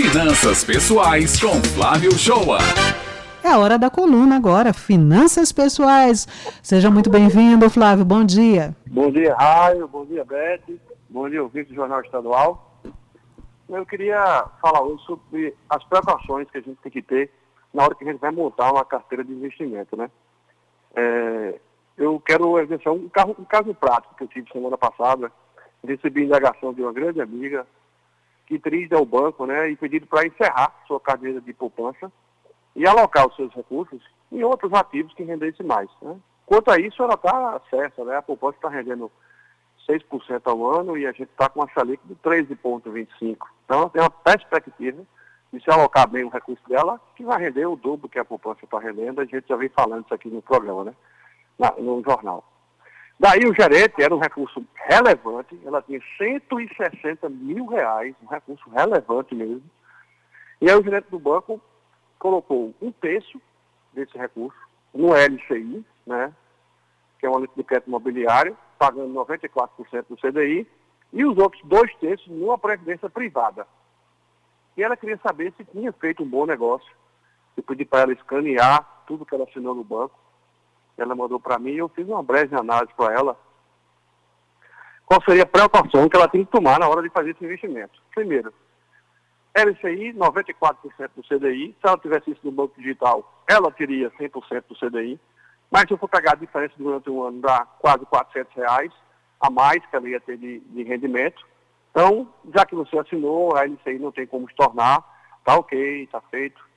Finanças Pessoais com Flávio Shoa. É a hora da coluna agora, Finanças Pessoais. Seja muito bem-vindo, Flávio. Bom dia. Bom dia, Raio. Bom dia, Beth. Bom dia, ouvinte do Jornal Estadual. Eu queria falar hoje sobre as precauções que a gente tem que ter na hora que a gente vai montar uma carteira de investimento, né? É, eu quero evidenciar um, um caso prático que eu tive semana passada. Recebi indagação de uma grande amiga que triste ao banco, né, e pedido para encerrar sua carteira de poupança e alocar os seus recursos em outros ativos que rendessem mais. Né? Quanto a isso, ela está certa, né? A poupança está rendendo 6% ao ano e a gente está com uma Selic de 13,25%. Então, tem uma perspectiva de se alocar bem o recurso dela, que vai render o dobro que a poupança está rendendo. A gente já vem falando isso aqui no programa, né? No jornal. Daí o gerente era um recurso relevante, ela tinha 160 mil reais, um recurso relevante mesmo. E aí o gerente do banco colocou um terço desse recurso no LCI, né, que é uma linha de crédito imobiliário, pagando 94% do CDI, e os outros dois terços numa previdência privada. E ela queria saber se tinha feito um bom negócio. Eu pedi para ela escanear tudo que ela assinou no banco ela mandou para mim e eu fiz uma breve análise para ela. Qual seria a precaução que ela tem que tomar na hora de fazer esse investimento? Primeiro, LCI, 94% do CDI. Se ela tivesse isso no banco digital, ela teria 100% do CDI. Mas se eu for pegar a diferença durante um ano, dá quase 400 reais a mais que ela ia ter de, de rendimento. Então, já que você assinou, a LCI não tem como se tornar, tá ok, tá feito.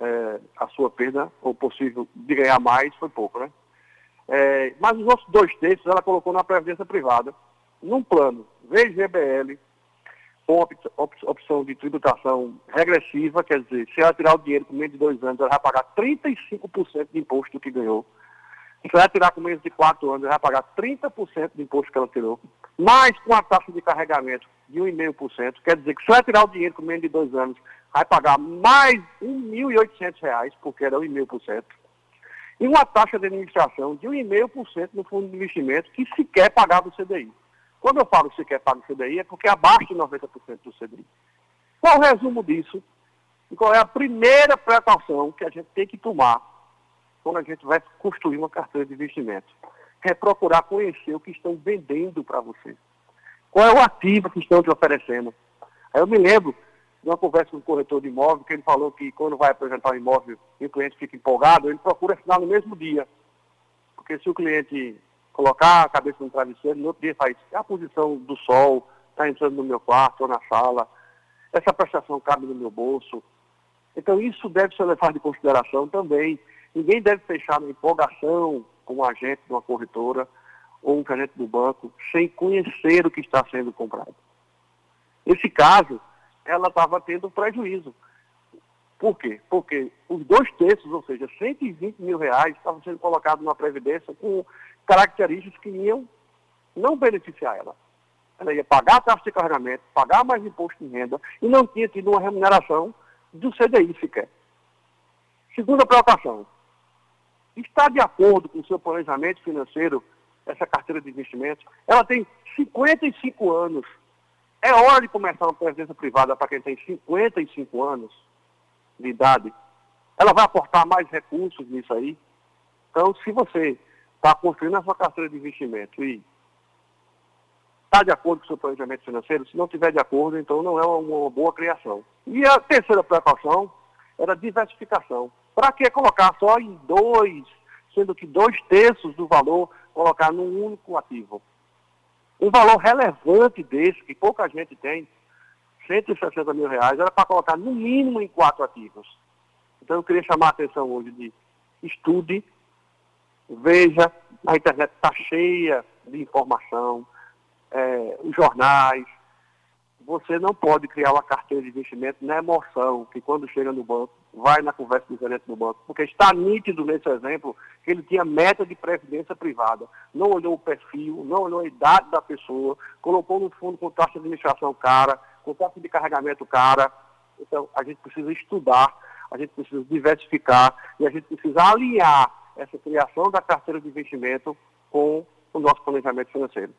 É, a sua perda, ou possível de ganhar mais, foi pouco, né? É, mas os outros dois terços ela colocou na previdência privada, num plano VGBL, com op op opção de tributação regressiva, quer dizer, se ela tirar o dinheiro com menos de dois anos, ela vai pagar 35% de imposto que ganhou. Se ela tirar com menos de quatro anos, ela vai pagar 30% do imposto que ela tirou, mais com a taxa de carregamento de 1,5%, quer dizer que se ela tirar o dinheiro com menos de dois anos, vai pagar mais R$ 1.800, porque era 1,5% e uma taxa de administração de 1,5% no fundo de investimento que sequer pagava o CDI. Quando eu falo sequer paga o CDI, é porque é abaixo de 90% do CDI. Qual o resumo disso? E qual é a primeira precaução que a gente tem que tomar quando a gente vai construir uma carteira de investimento? É procurar conhecer o que estão vendendo para você. Qual é o ativo que estão te oferecendo? Aí eu me lembro numa conversa com o corretor de imóvel, que ele falou que quando vai apresentar um imóvel e o cliente fica empolgado, ele procura assinar no mesmo dia. Porque se o cliente colocar a cabeça no travesseiro, no outro dia faz é a posição do sol, está entrando no meu quarto ou na sala, essa prestação cabe no meu bolso. Então isso deve ser levado em consideração também. Ninguém deve fechar na empolgação com um agente de uma corretora ou um agente do banco sem conhecer o que está sendo comprado. Esse caso, ela estava tendo prejuízo. Por quê? Porque os dois terços, ou seja, 120 mil reais, estavam sendo colocados na Previdência com características que iam não beneficiar ela. Ela ia pagar a taxa de carregamento, pagar mais imposto de renda e não tinha tido uma remuneração do CDI sequer. Segunda preocupação. Está de acordo com o seu planejamento financeiro essa carteira de investimento? Ela tem 55 anos é hora de começar uma previdência privada para quem tem 55 anos de idade. Ela vai aportar mais recursos nisso aí. Então, se você está construindo a sua carteira de investimento e está de acordo com o seu planejamento financeiro, se não tiver de acordo, então não é uma, uma boa criação. E a terceira precaução era diversificação. Para que colocar só em dois, sendo que dois terços do valor colocar num único ativo? Um valor relevante desse, que pouca gente tem, 160 mil reais, era para colocar no mínimo em quatro ativos. Então eu queria chamar a atenção hoje de estude, veja, a internet está cheia de informação, é, os jornais, você não pode criar uma carteira de investimento na emoção, que quando chega no banco, vai na conversa do gerente do banco, porque está nítido nesse exemplo que ele tinha meta de previdência privada, não olhou o perfil, não olhou a idade da pessoa, colocou no fundo com taxa de administração cara, com taxa de carregamento cara. Então, a gente precisa estudar, a gente precisa diversificar e a gente precisa alinhar essa criação da carteira de investimento com o nosso planejamento financeiro.